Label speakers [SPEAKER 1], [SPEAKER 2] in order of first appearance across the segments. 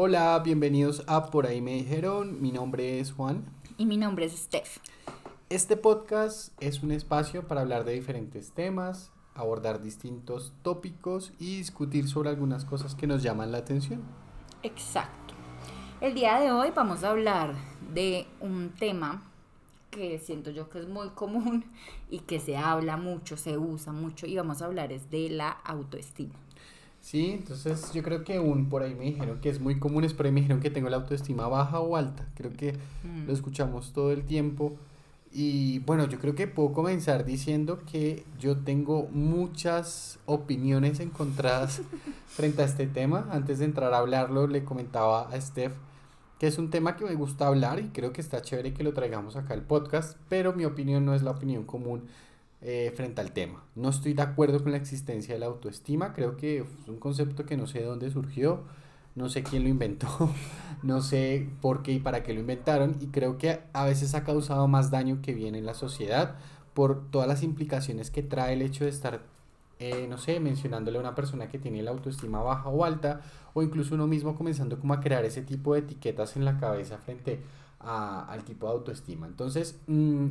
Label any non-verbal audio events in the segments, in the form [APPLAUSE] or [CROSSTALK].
[SPEAKER 1] Hola, bienvenidos a Por ahí me dijeron. Mi nombre es Juan.
[SPEAKER 2] Y mi nombre es Steph.
[SPEAKER 1] Este podcast es un espacio para hablar de diferentes temas, abordar distintos tópicos y discutir sobre algunas cosas que nos llaman la atención.
[SPEAKER 2] Exacto. El día de hoy vamos a hablar de un tema que siento yo que es muy común y que se habla mucho, se usa mucho y vamos a hablar es de la autoestima.
[SPEAKER 1] Sí, entonces yo creo que un por ahí me dijeron que es muy común, es por ahí me dijeron que tengo la autoestima baja o alta. Creo que
[SPEAKER 2] Mm.
[SPEAKER 1] lo escuchamos todo el tiempo. Y bueno, yo creo que puedo comenzar diciendo que yo tengo muchas opiniones encontradas [LAUGHS] frente a este tema. Antes de entrar a hablarlo, le comentaba a Steph que es un tema que me gusta hablar y creo que está chévere que lo traigamos acá al podcast, pero mi opinión no es la opinión común eh, frente al tema. No estoy de acuerdo con la existencia de la autoestima, creo que es un concepto que no sé de dónde surgió, no sé quién lo inventó, [LAUGHS] no sé por qué y para qué lo inventaron. Y creo que a veces ha causado más daño que bien en la sociedad por todas las implicaciones que trae el hecho de estar, eh, no sé, mencionándole a una persona que tiene la autoestima baja o alta o incluso uno mismo comenzando como a crear ese tipo de etiquetas en la cabeza frente a- al tipo de autoestima. Entonces, mm,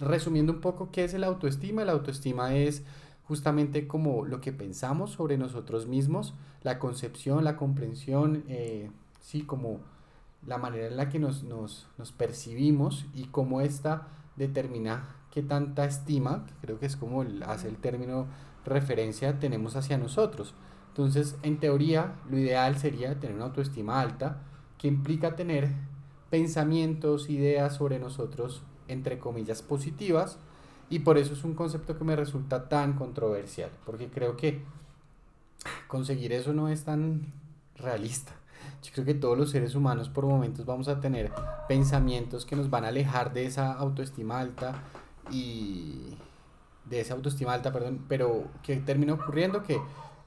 [SPEAKER 1] resumiendo un poco, ¿qué es el autoestima? La autoestima es justamente como lo que pensamos sobre nosotros mismos, la concepción, la comprensión, eh, sí, como la manera en la que nos, nos, nos percibimos y cómo esta determina qué tanta estima, que creo que es como el- hace el término referencia, tenemos hacia nosotros. Entonces, en teoría, lo ideal sería tener una autoestima alta, que implica tener pensamientos, ideas sobre nosotros, entre comillas, positivas, y por eso es un concepto que me resulta tan controversial, porque creo que conseguir eso no es tan realista. Yo creo que todos los seres humanos por momentos vamos a tener pensamientos que nos van a alejar de esa autoestima alta y de esa autoestima alta, perdón, pero que termina ocurriendo que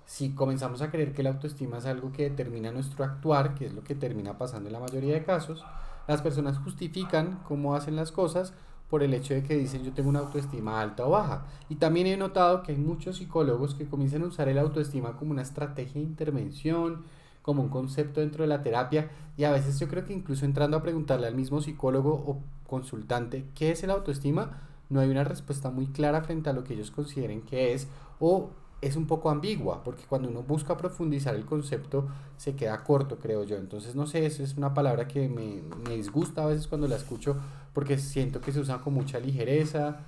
[SPEAKER 1] si comenzamos a creer que la autoestima es algo que determina nuestro actuar, que es lo que termina pasando en la mayoría de casos, las personas justifican cómo hacen las cosas por el hecho de que dicen yo tengo una autoestima alta o baja. Y también he notado que hay muchos psicólogos que comienzan a usar el autoestima como una estrategia de intervención, como un concepto dentro de la terapia y a veces yo creo que incluso entrando a preguntarle al mismo psicólogo o consultante qué es el autoestima, no hay una respuesta muy clara frente a lo que ellos consideren que es o es un poco ambigua, porque cuando uno busca profundizar el concepto se queda corto, creo yo. Entonces, no sé, eso es una palabra que me, me disgusta a veces cuando la escucho, porque siento que se usa con mucha ligereza,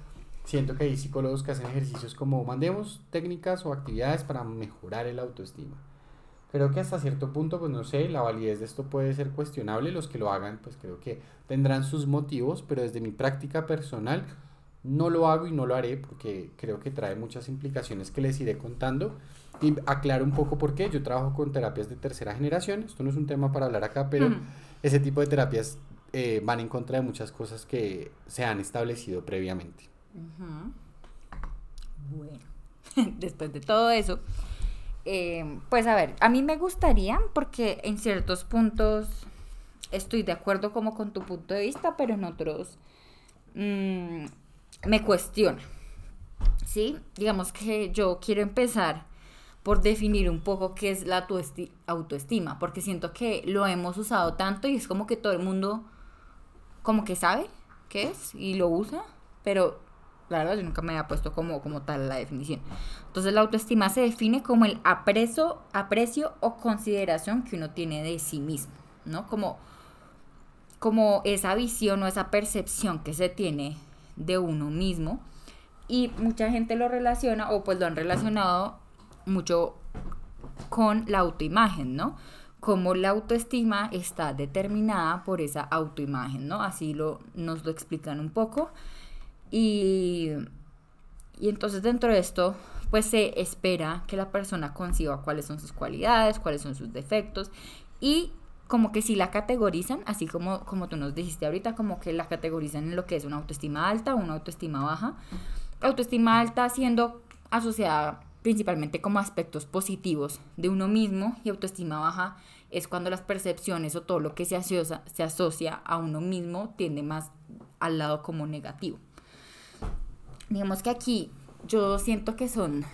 [SPEAKER 1] siento que hay psicólogos que hacen ejercicios como mandemos técnicas o actividades para mejorar el autoestima. Creo que hasta cierto punto, pues no sé, la validez de esto puede ser cuestionable. Los que lo hagan, pues creo que tendrán sus motivos, pero desde mi práctica personal no lo hago y no lo haré porque creo que trae muchas implicaciones que les iré contando. Y aclaro un poco por qué. Yo trabajo con terapias de tercera generación. Esto no es un tema para hablar acá, pero
[SPEAKER 2] Mm.
[SPEAKER 1] ese tipo de terapias eh, van en contra de muchas cosas que se han establecido previamente.
[SPEAKER 2] Bueno, [LAUGHS] después de todo eso, eh, pues a ver, a mí me gustaría, porque en ciertos puntos estoy de acuerdo como con tu punto de vista, pero en otros mm, me cuestiona. ¿Sí? Digamos que yo quiero empezar por definir un poco qué es la autoesti- autoestima, porque siento que lo hemos usado tanto y es como que todo el mundo como que sabe qué es y lo usa, pero la verdad yo nunca me había puesto como, como tal la definición. Entonces la autoestima se define como el aprecio, aprecio o consideración que uno tiene de sí mismo, ¿no? Como, como esa visión o esa percepción que se tiene de uno mismo. Y mucha gente lo relaciona, o pues lo han relacionado mucho con la autoimagen, ¿no? Como la autoestima está determinada por esa autoimagen, ¿no? Así lo, nos lo explican un poco. Y, y entonces dentro de esto, pues se espera que la persona conciba cuáles son sus cualidades, cuáles son sus defectos y como que si la categorizan, así como, como tú nos dijiste ahorita, como que la categorizan en lo que es una autoestima alta o una autoestima baja. Autoestima alta siendo asociada principalmente como aspectos positivos de uno mismo y autoestima baja es cuando las percepciones o todo lo que se asocia, se asocia a uno mismo tiende más al lado como negativo. Digamos que aquí yo siento que son,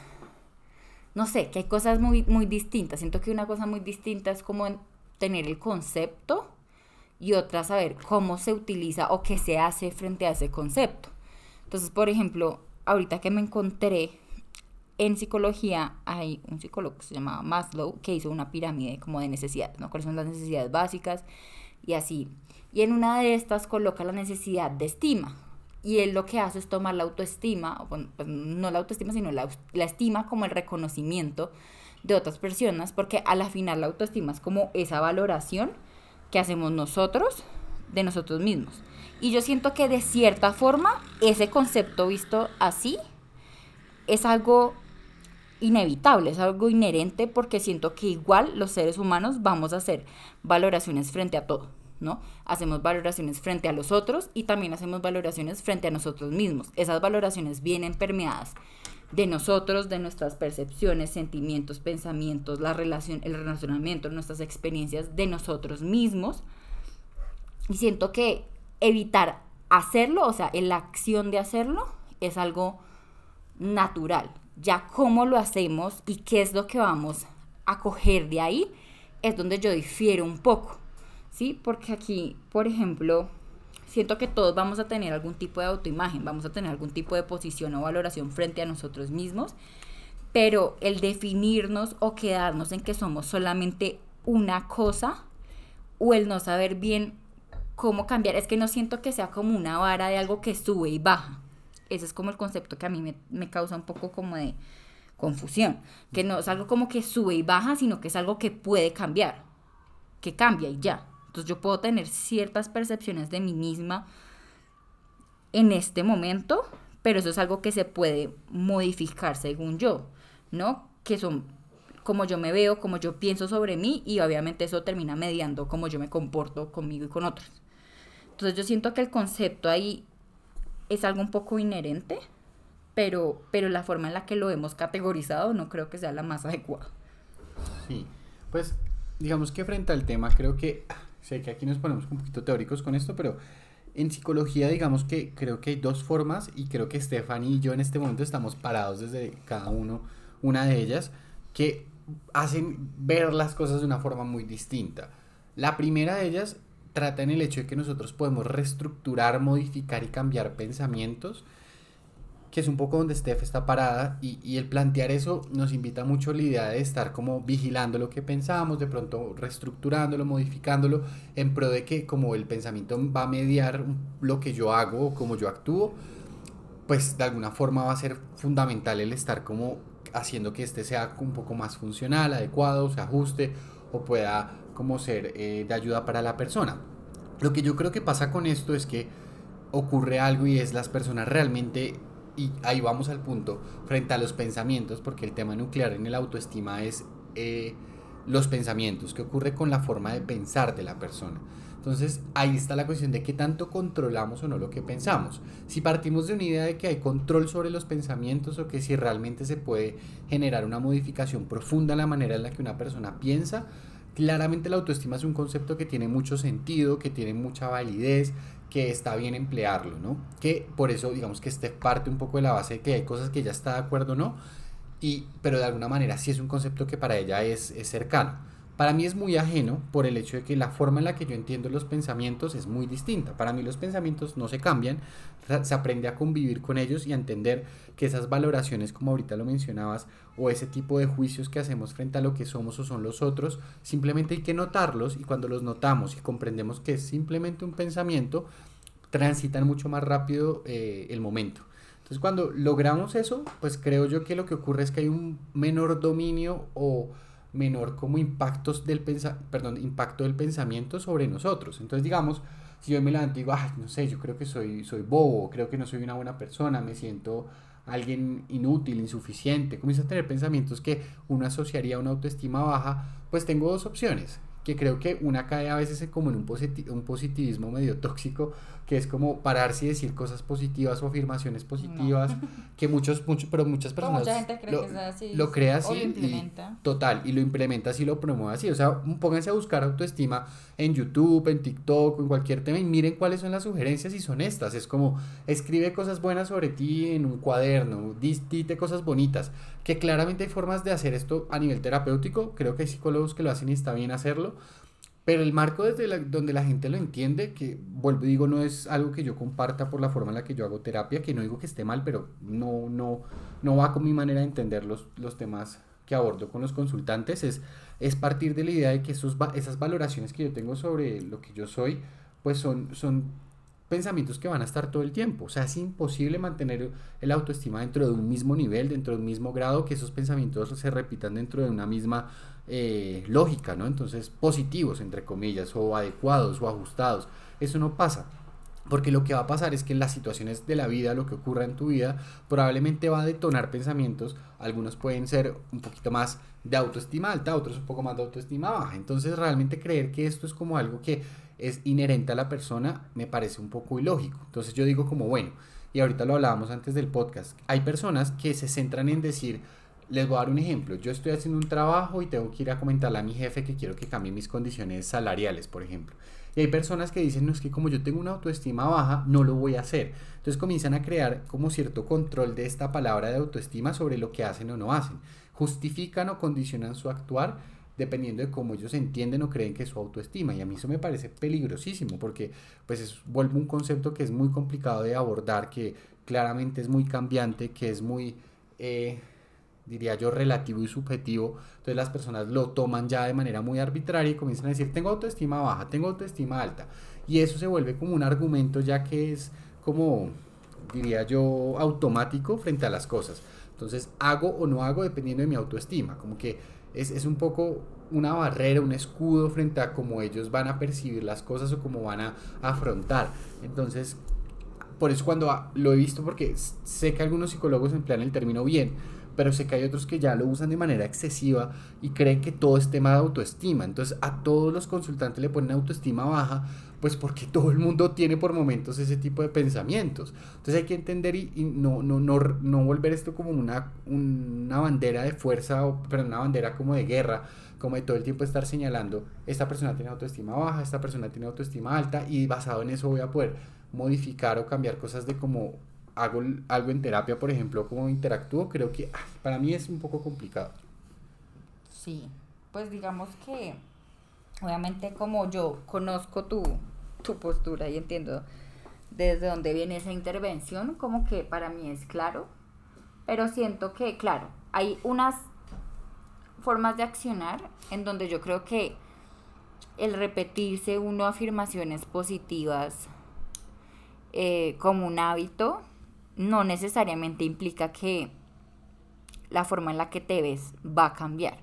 [SPEAKER 2] no sé, que hay cosas muy, muy distintas. Siento que una cosa muy distinta es como tener el concepto y otra saber cómo se utiliza o qué se hace frente a ese concepto. Entonces, por ejemplo, ahorita que me encontré en psicología, hay un psicólogo que se llama Maslow que hizo una pirámide como de necesidades, ¿no? ¿Cuáles son las necesidades básicas? Y así. Y en una de estas coloca la necesidad de estima. Y él lo que hace es tomar la autoestima, pues no la autoestima, sino la estima como el reconocimiento de otras personas, porque a la final la autoestima es como esa valoración que hacemos nosotros de nosotros mismos. Y yo siento que de cierta forma ese concepto visto así es algo inevitable, es algo inherente porque siento que igual los seres humanos vamos a hacer valoraciones frente a todo. ¿no? Hacemos valoraciones frente a los otros y también hacemos valoraciones frente a nosotros mismos. Esas valoraciones vienen permeadas de nosotros, de nuestras percepciones, sentimientos, pensamientos, la relación, el relacionamiento, nuestras experiencias de nosotros mismos. Y siento que evitar hacerlo, o sea, la acción de hacerlo, es algo natural. Ya cómo lo hacemos y qué es lo que vamos a coger de ahí, es donde yo difiero un poco. ¿sí? Porque aquí, por ejemplo, siento que todos vamos a tener algún tipo de autoimagen, vamos a tener algún tipo de posición o valoración frente a nosotros mismos, pero el definirnos o quedarnos en que somos solamente una cosa o el no saber bien cómo cambiar, es que no siento que sea como una vara de algo que sube y baja. Ese es como el concepto que a mí me, me causa un poco como de confusión, que no es algo como que sube y baja, sino que es algo que puede cambiar, que cambia y ya. Entonces yo puedo tener ciertas percepciones de mí misma en este momento, pero eso es algo que se puede modificar según yo, ¿no? Que son como yo me veo, como yo pienso sobre mí y obviamente eso termina mediando cómo yo me comporto conmigo y con otros. Entonces yo siento que el concepto ahí es algo un poco inherente, pero, pero la forma en la que lo hemos categorizado no creo que sea la más [LAUGHS] adecuada.
[SPEAKER 1] Sí, pues digamos que frente al tema creo que sé que aquí nos ponemos un poquito teóricos con esto, pero en psicología digamos que creo que hay dos formas y creo que Stephanie y yo en este momento estamos parados desde cada uno, una de ellas, que hacen ver las cosas de una forma muy distinta. La primera de ellas trata en el hecho de que nosotros podemos reestructurar, modificar y cambiar pensamientos que es un poco donde Steph está parada y, y, el plantear eso nos invita mucho la idea de estar como vigilando lo que pensamos, de pronto reestructurándolo, modificándolo, en pro de que como el pensamiento va a mediar lo que yo hago o como yo actúo, pues de alguna forma va a ser fundamental el estar como haciendo que este sea un poco más funcional, adecuado, se ajuste o pueda como ser eh, de ayuda para la persona. Lo que yo creo que pasa con esto es que ocurre algo y es las personas realmente y ahí vamos al punto, frente a los pensamientos, porque el tema nuclear en el autoestima es eh, los pensamientos, qué ocurre con la forma de pensar de la persona. Entonces ahí está la cuestión de qué tanto controlamos o no lo que pensamos. Si partimos de una idea de que hay control sobre los pensamientos o que si realmente se puede generar una modificación profunda en la manera en la que una persona piensa, claramente la autoestima es un concepto que tiene mucho sentido, que tiene mucha validez, que está bien emplearlo, ¿no? Que por eso digamos que este parte un poco de la base de que hay cosas que ella está de acuerdo, ¿no? Y, pero de alguna manera sí es un concepto que para ella es cercano. Para mí es muy ajeno por el hecho de que la forma en la que yo entiendo los pensamientos es muy distinta. Para mí los pensamientos no se cambian, se aprende a convivir con ellos y a entender que esas valoraciones, como ahorita lo mencionabas, o ese tipo de juicios que hacemos frente a lo que somos o son los otros, simplemente hay que notarlos y cuando los notamos y comprendemos que es simplemente un pensamiento, transitan mucho más rápido eh, el momento. Entonces cuando logramos eso, pues creo yo que lo que ocurre es que hay un menor dominio o menor como impactos del perdón, impacto del pensamiento sobre nosotros. Entonces, digamos, si yo me levanto y digo, no sé, yo creo que soy, soy bobo, creo que no soy una buena persona, me siento alguien inútil, insuficiente, comienzo a tener pensamientos que uno asociaría a una autoestima baja, pues tengo dos opciones que creo que una cae a veces como en un, un positivismo medio tóxico, que es como pararse y decir cosas positivas o afirmaciones positivas, [LAUGHS] que muchos, muchos, pero muchas personas
[SPEAKER 2] mucha gente cree lo, que es así,
[SPEAKER 1] lo crea así, y, total, y lo implementa así, lo promueve así, o sea, pónganse a buscar autoestima en YouTube, en TikTok, en cualquier tema y miren cuáles son las sugerencias y son estas, es como escribe cosas buenas sobre ti en un cuaderno, dite cosas bonitas, que claramente hay formas de hacer esto a nivel terapéutico, creo que hay psicólogos que lo hacen y está bien hacerlo, Pero el marco desde donde la gente lo entiende, que vuelvo digo, no es algo que yo comparta por la forma en la que yo hago terapia, que no digo que esté mal, pero no, no, no va con mi manera de entender los, los temas que abordo con los consultantes, es, es partir de la idea de que esos, esas valoraciones que yo tengo sobre lo que yo soy, pues son, son pensamientos que van a estar todo el tiempo. O sea, es imposible mantener el autoestima dentro de un mismo nivel, dentro de un mismo grado, que esos pensamientos se repitan dentro de una misma eh, lógica, ¿no? Entonces, positivos, entre comillas, o adecuados o ajustados. Eso no pasa. Porque lo que va a pasar es que en las situaciones de la vida, lo que ocurra en tu vida, probablemente va a detonar pensamientos. Algunos pueden ser un poquito más de autoestima alta, otros un poco más de autoestima baja. Entonces, realmente creer que esto es como algo que es inherente a la persona me parece un poco ilógico. Entonces, yo digo como, bueno, y ahorita lo hablábamos antes del podcast, hay personas que se centran en decir, les voy a dar un ejemplo. Yo estoy haciendo un trabajo y tengo que ir a comentarle a mi jefe que quiero que cambie mis condiciones salariales, por ejemplo. Y hay personas que dicen, no, es que como yo tengo una autoestima baja, no lo voy a hacer. Entonces comienzan a crear como cierto control de esta palabra de autoestima sobre lo que hacen o no hacen. Justifican o condicionan su actuar dependiendo de cómo ellos entienden o creen que es su autoestima. Y a mí eso me parece peligrosísimo porque pues es, vuelve un concepto que es muy complicado de abordar, que claramente es muy cambiante, que es muy... Eh, diría yo, relativo y subjetivo. Entonces las personas lo toman ya de manera muy arbitraria y comienzan a decir, tengo autoestima baja, tengo autoestima alta. Y eso se vuelve como un argumento ya que es como, diría yo, automático frente a las cosas. Entonces hago o no hago dependiendo de mi autoestima. Como que es, es un poco una barrera, un escudo frente a cómo ellos van a percibir las cosas o cómo van a afrontar. Entonces, por eso cuando lo he visto, porque sé que algunos psicólogos emplean el término bien, pero sé que hay otros que ya lo usan de manera excesiva y creen que todo es tema de autoestima. Entonces a todos los consultantes le ponen autoestima baja, pues porque todo el mundo tiene por momentos ese tipo de pensamientos. Entonces hay que entender y, no, no, no, no, volver esto como una, una bandera de fuerza, o, pero una bandera como de guerra, como de todo el tiempo estar señalando, esta persona tiene autoestima baja, esta persona tiene autoestima alta y basado en eso voy a poder modificar o cambiar cosas de como hago algo en terapia, por ejemplo, como interactúo, creo que ah, para mí es un poco complicado.
[SPEAKER 2] Sí, pues digamos que obviamente como yo conozco tu, tu postura y entiendo desde dónde viene esa intervención, como que para mí es claro, pero siento que, claro, hay unas formas de accionar en donde yo creo que el repetirse uno afirmaciones positivas eh, como un hábito no necesariamente implica que la forma en la que te ves va a cambiar.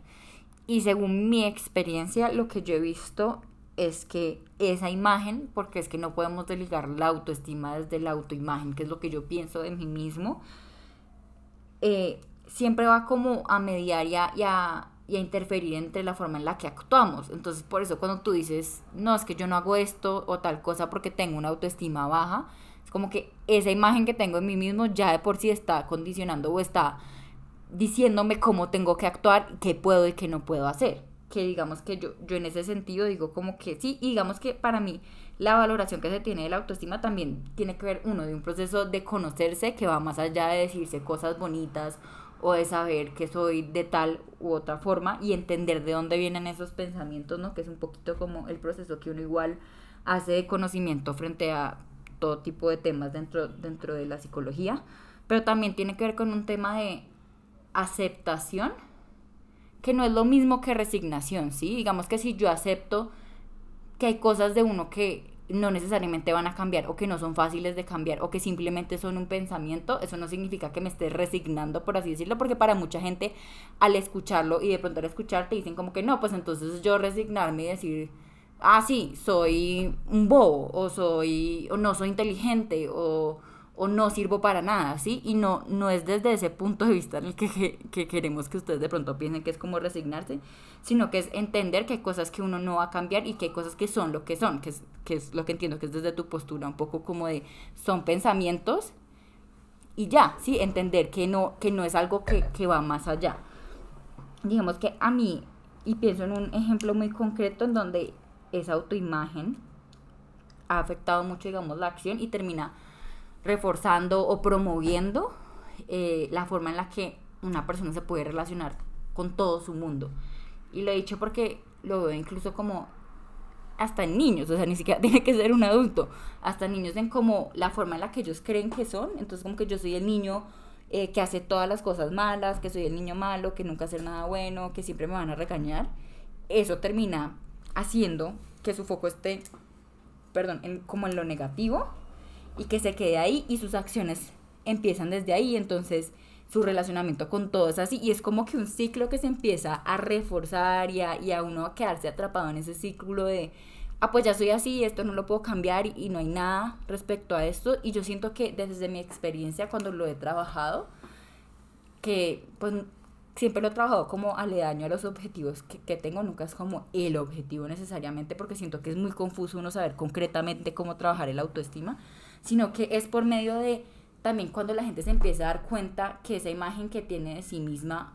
[SPEAKER 2] Y según mi experiencia, lo que yo he visto es que esa imagen, porque es que no podemos desligar la autoestima desde la autoimagen, que es lo que yo pienso de mí mismo, eh, siempre va como a mediar y a, y a, interferir entre la forma en la que actuamos. Entonces, por eso cuando tú dices, no, es que yo no hago esto o tal cosa porque tengo una autoestima baja, como que esa imagen que tengo de mí mismo ya de por sí está condicionando o está diciéndome cómo tengo que actuar, qué puedo y qué no puedo hacer. Que digamos que yo, yo en ese sentido digo como que sí, y digamos que para mí la valoración que se tiene de la autoestima también tiene que ver uno de un proceso de conocerse que va más allá de decirse cosas bonitas o de saber que soy de tal u otra forma y entender de dónde vienen esos pensamientos, ¿no? Que es un poquito como el proceso que uno igual hace de conocimiento frente a todo tipo de temas dentro, dentro de la psicología, pero también tiene que ver con un tema de aceptación, que no es lo mismo que resignación, ¿sí? Digamos que si yo acepto que hay cosas de uno que no necesariamente van a cambiar o que no son fáciles de cambiar o que simplemente son un pensamiento, eso no significa que me esté resignando, por así decirlo, porque para mucha gente al escucharlo y de pronto al escucharte dicen como que no, pues entonces yo resignarme y decir ah, sí, soy un bobo, o soy, o no soy inteligente, o, o no sirvo para nada, ¿sí? Y no, no es desde ese punto de vista en el que, que, queremos que ustedes de pronto piensen que es como resignarse, sino que es entender que hay cosas que uno no va a cambiar y que hay cosas que son lo que son, que es, que es lo que entiendo que es desde tu postura, un poco como de, son pensamientos y ya, ¿sí? Entender que no, que no es algo que, que va más allá. Digamos que a mí, y pienso en un ejemplo muy concreto en donde esa autoimagen ha afectado mucho, digamos, la acción y termina reforzando o promoviendo eh, la forma en la que una persona se puede relacionar con todo su mundo. Y lo he dicho porque lo veo incluso como hasta en niños, o sea, ni siquiera [LAUGHS] tiene que ser un adulto, hasta niños en como la forma en la que ellos creen que son, entonces como que yo soy el niño eh, que hace todas las cosas malas, que soy el niño malo, que nunca hace nada bueno, que siempre me van a regañar, eso termina haciendo que su foco esté, perdón, en, como en lo negativo y que se quede ahí y sus acciones empiezan desde ahí, entonces su relacionamiento con todo es así y es como que un ciclo que se empieza a reforzar y a, y a uno a quedarse atrapado en ese círculo de, ah, pues ya soy así, esto no lo puedo cambiar y, y no hay nada respecto a esto y yo siento que desde mi experiencia cuando lo he trabajado, que pues siempre lo he trabajado como aledaño a los objetivos que, que, tengo, nunca es como el objetivo necesariamente, porque siento que es muy confuso uno saber concretamente cómo trabajar el autoestima, sino que es por medio de también cuando la gente se empieza a dar cuenta que esa imagen que tiene de sí misma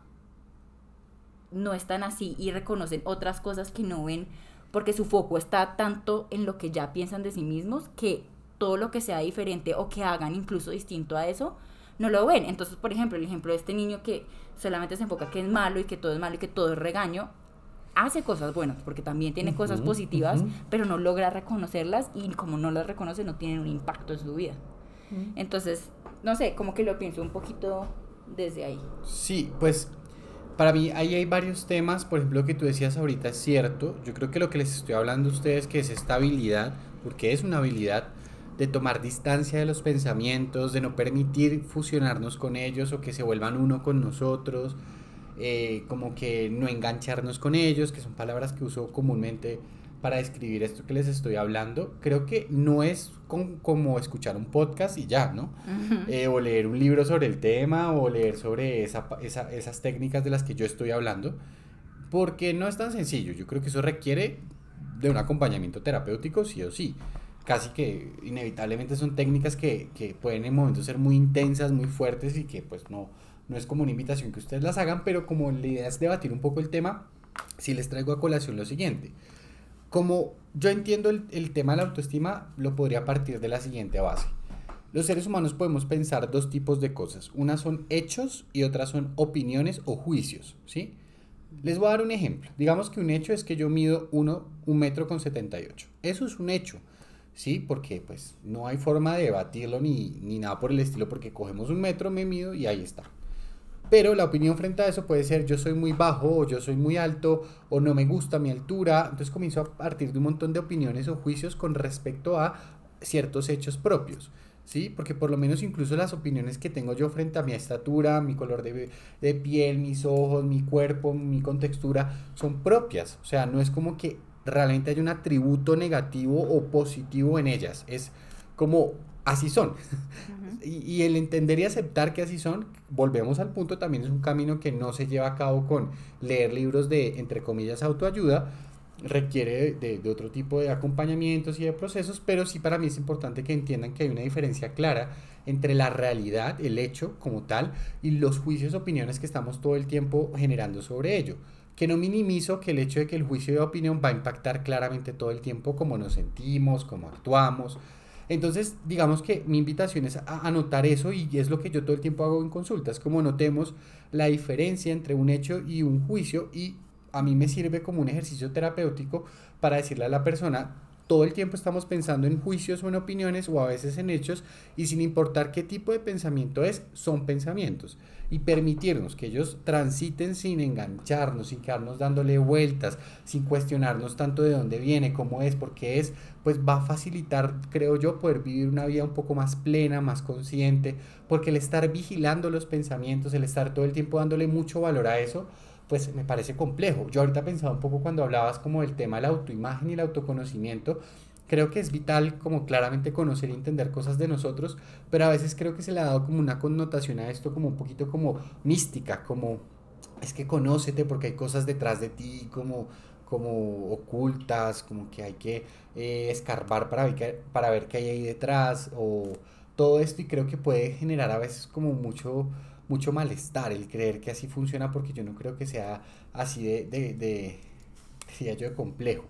[SPEAKER 2] no es tan así y reconocen otras cosas que no ven porque su foco está tanto en lo que ya piensan de sí mismos que todo lo que sea diferente o que hagan incluso distinto a eso no lo ven. Entonces, por ejemplo, el ejemplo de este niño que solamente se enfoca que es malo y que todo es malo y que todo es regaño, hace cosas buenas, porque también tiene cosas positivas, pero no logra reconocerlas y como no las reconoce no tienen un impacto en su vida. Entonces, no sé, como que lo pienso un poquito desde ahí.
[SPEAKER 1] Sí, pues para mí ahí hay varios temas, por ejemplo, lo que tú decías ahorita es cierto, yo creo que lo que les estoy hablando a ustedes que es esta habilidad, porque es una habilidad de tomar distancia de los pensamientos, de no permitir fusionarnos con ellos o que se vuelvan uno con nosotros, eh, como que no engancharnos con ellos, que son palabras que uso comúnmente para describir esto que les estoy hablando, creo que no es como escuchar un podcast y ya, ¿no? Eh, o leer un libro sobre el tema o leer sobre esa, esa, esas técnicas de las que yo estoy hablando, porque no es tan sencillo. Yo creo que eso requiere de un acompañamiento terapéutico, sí o sí. Casi que inevitablemente son técnicas que, que pueden en momentos ser muy intensas, muy fuertes y que pues no, no es como una invitación que ustedes las hagan, pero como la idea es debatir un poco el tema, sí les traigo a colación lo siguiente. Como yo entiendo el, el, tema de la autoestima, lo podría partir de la siguiente base. Los seres humanos podemos pensar dos tipos de cosas. Unas son hechos y otras son opiniones o juicios, ¿sí? Les voy a dar un ejemplo. Digamos que un hecho es que yo mido 1, un metro con 78. Eso es un hecho, ¿sí? Porque pues no hay forma de debatirlo ni, ni nada por el estilo porque cogemos un metro, me mido y ahí está. Pero la opinión frente a eso puede ser yo soy muy bajo o yo soy muy alto o no me gusta mi altura. Entonces comienzo a partir de un montón de opiniones o juicios con respecto a ciertos hechos propios. ¿Sí? Porque por lo menos incluso las opiniones que tengo yo frente a mi estatura, mi color de, de piel, mis ojos, mi cuerpo, mi contextura, son propias. O sea, no es como que realmente hay un atributo negativo o positivo en ellas. Es como así son. [LAUGHS] y, y, el entender y aceptar que así son, volvemos al punto, también es un camino que no se lleva a cabo con leer libros de, entre comillas, autoayuda, requiere de, de, otro tipo de acompañamientos y de procesos, pero sí para mí es importante que entiendan que hay una diferencia clara entre la realidad, el hecho como tal, y los juicios, opiniones que estamos todo el tiempo generando sobre ello que no minimizo que el hecho de que el juicio de opinión va a impactar claramente todo el tiempo cómo nos sentimos, cómo actuamos, entonces, digamos que mi invitación es a anotar eso y es lo que yo todo el tiempo hago en consultas, como notemos la diferencia entre un hecho y un juicio y a mí me sirve como un ejercicio terapéutico para decirle a la persona, todo el tiempo estamos pensando en juicios o en opiniones o a veces en hechos y sin importar qué tipo de pensamiento es, son pensamientos. Y permitirnos que ellos transiten sin engancharnos, sin quedarnos dándole vueltas, sin cuestionarnos tanto de dónde viene, cómo es, por qué es, pues va a facilitar, creo yo, poder vivir una vida un poco más plena, más consciente, porque el estar vigilando los pensamientos, el estar todo el tiempo dándole mucho valor a eso, pues me parece complejo. Yo ahorita pensaba un poco cuando hablabas como del tema de la autoimagen y el autoconocimiento, creo que es vital como claramente conocer y entender cosas de nosotros, pero a veces creo que se le ha dado como una connotación a esto como un poquito como mística, como es que conócete porque hay cosas detrás de ti como como ocultas, como que hay que eh, escarbar para ver, para ver qué hay ahí detrás o todo esto y creo que puede generar a veces como mucho mucho malestar el creer que así funciona porque yo no creo que sea así de, de, de, de yo de complejo.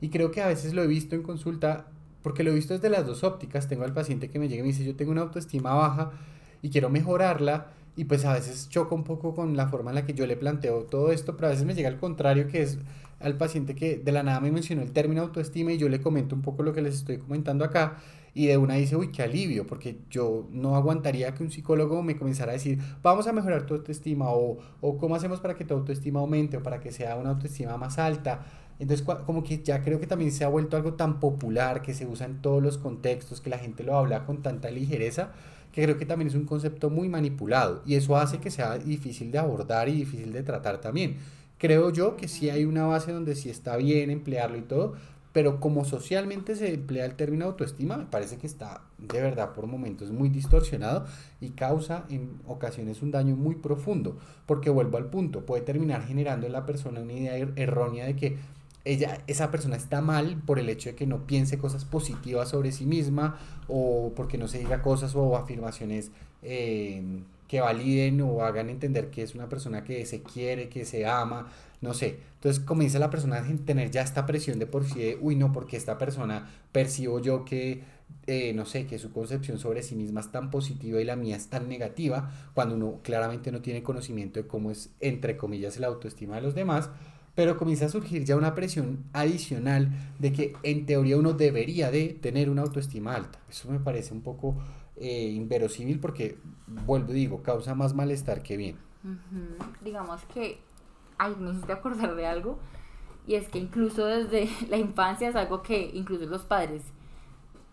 [SPEAKER 1] Y creo que a veces lo he visto en consulta, porque lo he visto desde las dos ópticas. Tengo al paciente que me llega y me dice, yo tengo una autoestima baja y quiero mejorarla. Y pues a veces choca un poco con la forma en la que yo le planteo todo esto, pero a veces me llega al contrario, que es al paciente que de la nada me mencionó el término autoestima y yo le comento un poco lo que les estoy comentando acá y de una dice, uy, qué alivio, porque yo no aguantaría que un psicólogo me comenzara a decir, vamos a mejorar tu autoestima o, o cómo hacemos para que tu autoestima aumente o para que sea una autoestima más alta. Entonces, como que ya creo que también se ha vuelto algo tan popular, que se usa en todos los contextos, que la gente lo habla con tanta ligereza, que creo que también es un concepto muy manipulado y eso hace que sea difícil de abordar y difícil de tratar también. Creo yo que sí hay una base donde sí está bien emplearlo y todo, pero como socialmente se emplea el término autoestima, me parece que está de verdad por momentos muy distorsionado y causa en ocasiones un daño muy profundo, porque vuelvo al punto, puede terminar generando en la persona una idea er-, errónea de que ella, esa persona está mal por el hecho de que no piense cosas positivas sobre sí misma o porque no se diga cosas o afirmaciones eh, que validen o hagan entender que es una persona que se quiere, que se ama, no sé. Entonces comienza la persona a tener ya esta presión de por sí de, uy, no, porque esta persona percibo yo que, eh, no sé, que su concepción sobre sí misma es tan positiva y la mía es tan negativa, cuando uno claramente no tiene conocimiento de cómo es, entre comillas, la autoestima de los demás pero comienza a surgir ya una presión adicional de que en teoría uno debería de tener una autoestima alta. Eso me parece un poco eh, inverosímil porque, vuelvo y digo, causa más malestar que bien.
[SPEAKER 2] Digamos que, ay, me hiciste acordar de algo, y es que incluso desde [LAUGHS] la infancia es algo que incluso los padres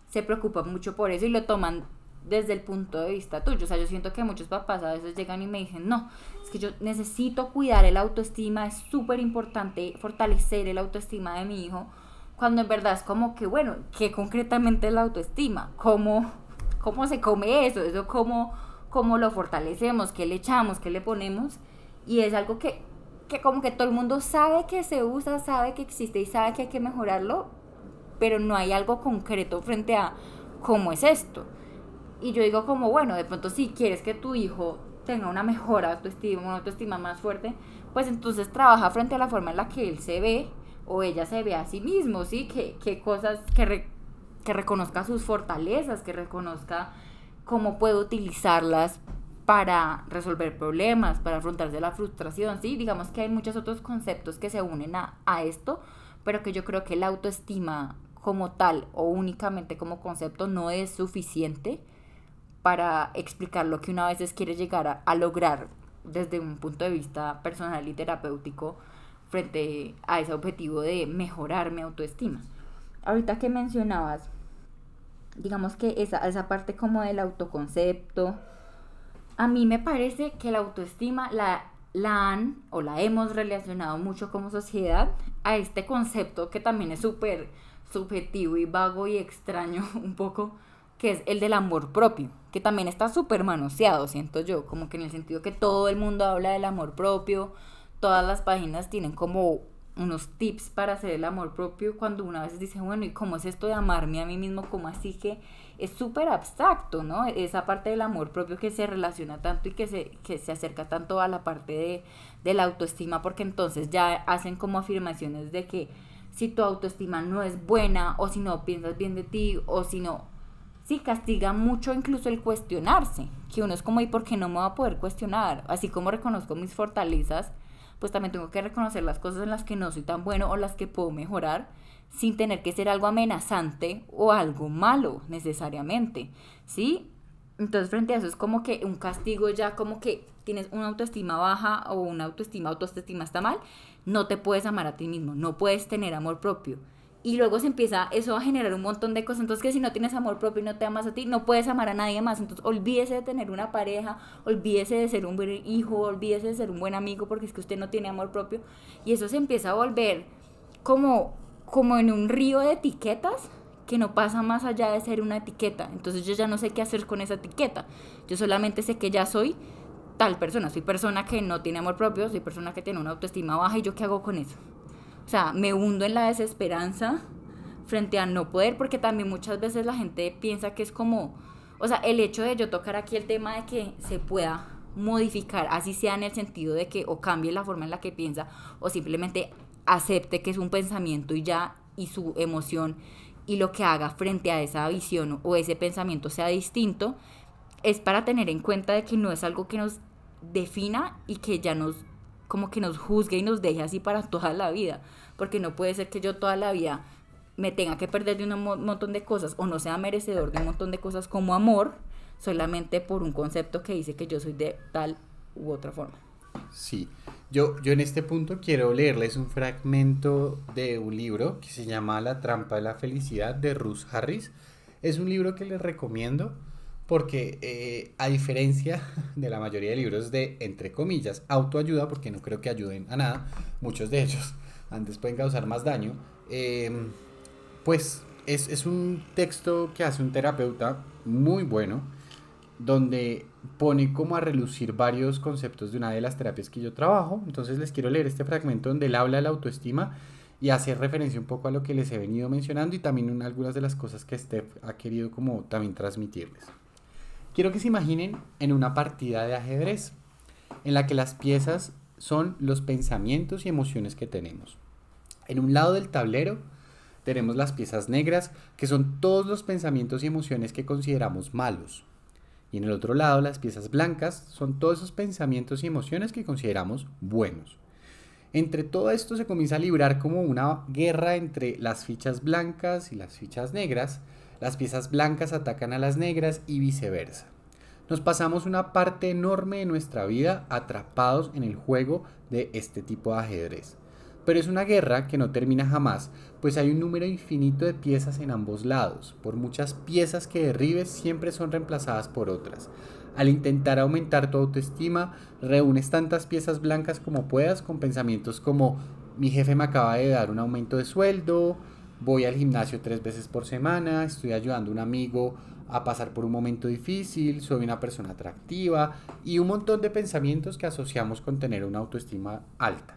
[SPEAKER 2] se preocupan mucho por eso y lo toman desde el punto de vista tuyo. O sea, yo siento que muchos papás a veces llegan y me dicen, no, es que yo necesito cuidar el autoestima, es súper importante fortalecer el autoestima de mi hijo, cuando en verdad es como que, bueno, ¿qué concretamente es la autoestima? ¿Cómo, cómo se come eso? ¿Eso cómo, cómo lo fortalecemos? ¿Qué le echamos? ¿Qué le ponemos? Y es algo que, que como que todo el mundo sabe que se usa, sabe que existe y sabe que hay que mejorarlo, pero no hay algo concreto frente a cómo es esto. Y yo digo como, bueno, de pronto si quieres que tu hijo tenga una mejor autoestima, una autoestima más fuerte, pues entonces trabaja frente a la forma en la que él se ve o ella se ve a sí mismo, ¿sí? Que, que cosas, que, que reconozca sus fortalezas, que reconozca cómo puede utilizarlas para resolver problemas, para afrontarse la frustración, ¿sí? Digamos que hay muchos otros conceptos que se unen a, a esto, pero que yo creo que la autoestima como tal o únicamente como concepto no es suficiente para explicar lo que una vez quiere llegar a, lograr desde un punto de vista personal y terapéutico frente a ese objetivo de mejorar mi autoestima. Ahorita que mencionabas, digamos que esa, esa parte como del autoconcepto, a mí me parece que la autoestima la, la han o la hemos relacionado mucho como sociedad a este concepto que también es súper subjetivo y vago y extraño [LAUGHS] un poco, que es el del amor propio, que también está súper manoseado, siento yo, como que en el sentido que todo el mundo habla del amor propio, todas las páginas tienen como unos tips para hacer el amor propio, cuando una vez dice, bueno, ¿y cómo es esto de amarme a mí mismo? como así que es súper abstracto, ¿no? Esa parte del amor propio que se relaciona tanto y que se, que se acerca tanto a la parte de, de la autoestima, porque entonces ya hacen como afirmaciones de que si tu autoestima no es buena, o si no piensas bien de ti, o si no, sí castiga mucho incluso el cuestionarse, que uno es como, ¿y por qué no me va a poder cuestionar? Así como reconozco mis fortalezas, pues también tengo que reconocer las cosas en las que no soy tan bueno o las que puedo mejorar sin tener que ser algo amenazante o algo malo necesariamente, ¿sí? Entonces frente a eso es como que un castigo ya como que tienes una autoestima baja o una autoestima, autoestima está mal, no te puedes amar a ti mismo, no puedes tener amor propio y luego se empieza eso a generar un montón de cosas. Entonces, que si no tienes amor propio y no te amas a ti, no puedes amar a nadie más. Entonces, olvídese de tener una pareja, olvídese de ser un buen hijo, olvídese de ser un buen amigo porque es que usted no tiene amor propio. Y eso se empieza a volver como, como en un río de etiquetas que no pasa más allá de ser una etiqueta. Entonces, yo ya no sé qué hacer con esa etiqueta. Yo solamente sé que ya soy tal persona. Soy persona que no tiene amor propio, soy persona que tiene una autoestima baja y yo qué hago con eso. O sea, me hundo en la desesperanza frente a no poder, porque también muchas veces la gente piensa que es como, o sea, el hecho de yo tocar aquí el tema de que se pueda modificar, así sea en el sentido de que o cambie la forma en la que piensa o simplemente acepte que es un pensamiento y ya, y su emoción y lo que haga frente a esa visión o ese pensamiento sea distinto, es para tener en cuenta de que no es algo que nos defina y que ya nos como que nos juzgue y nos deje así para toda la vida, porque no puede ser que yo toda la vida me tenga que perder de un montón de cosas o no sea merecedor de un montón de cosas como amor solamente por un concepto que dice que yo soy de tal u otra forma.
[SPEAKER 1] Sí, yo, yo en este punto quiero leerles un fragmento de un libro que se llama La trampa de la felicidad de Ruth Harris. Es un libro que les recomiendo porque eh, a diferencia [LAUGHS] de la mayoría de libros de, entre comillas, autoayuda, porque no creo que ayuden a nada, muchos de ellos [LAUGHS] antes pueden causar más daño, em, pues es, es un texto que hace un terapeuta muy bueno donde pone como a relucir varios conceptos de una de las terapias que yo trabajo. Entonces les quiero leer este fragmento donde él habla de la autoestima y hace referencia un poco a lo que les he venido mencionando y también algunas de las cosas que Steph ha querido como también transmitirles. Quiero que se imaginen en una partida de ajedrez en la que las piezas son los pensamientos y emociones que tenemos. En un lado del tablero tenemos las piezas negras, que son todos los pensamientos y emociones que consideramos malos, y en el otro lado, las piezas blancas son todos esos pensamientos y emociones que consideramos buenos. Entre todo esto se comienza a librar como una guerra entre las fichas blancas y las fichas negras. Las piezas blancas atacan a las negras y viceversa. Nos pasamos una parte enorme de nuestra vida atrapados en el juego de este tipo de ajedrez. Pero es una guerra que no termina jamás, pues hay un número infinito de piezas en ambos lados. Por muchas piezas que derribes, siempre son reemplazadas por otras. Al intentar aumentar tu autoestima, reúnes tantas piezas blancas como puedas con pensamientos como mi jefe me acaba de dar un aumento de sueldo, voy al gimnasio tres veces por semana, estoy ayudando a un amigo a pasar por un momento difícil, soy una persona atractiva y un montón de pensamientos que asociamos con tener una autoestima alta.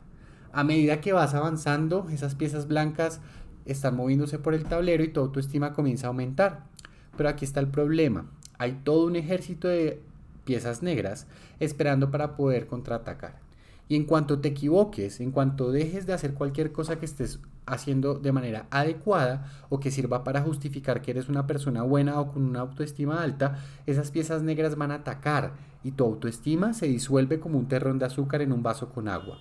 [SPEAKER 1] A medida que vas avanzando, esas piezas blancas están moviéndose por el tablero y tu autoestima comienza a aumentar. Pero aquí está el problema. Hay todo un ejército de piezas negras esperando para poder contraatacar. Y en cuanto te equivoques, en cuanto dejes de hacer cualquier cosa que estés haciendo de manera adecuada o que sirva para justificar que eres una persona buena o con una autoestima alta, esas piezas negras van a atacar y tu autoestima se disuelve como un terrón de azúcar en un vaso con agua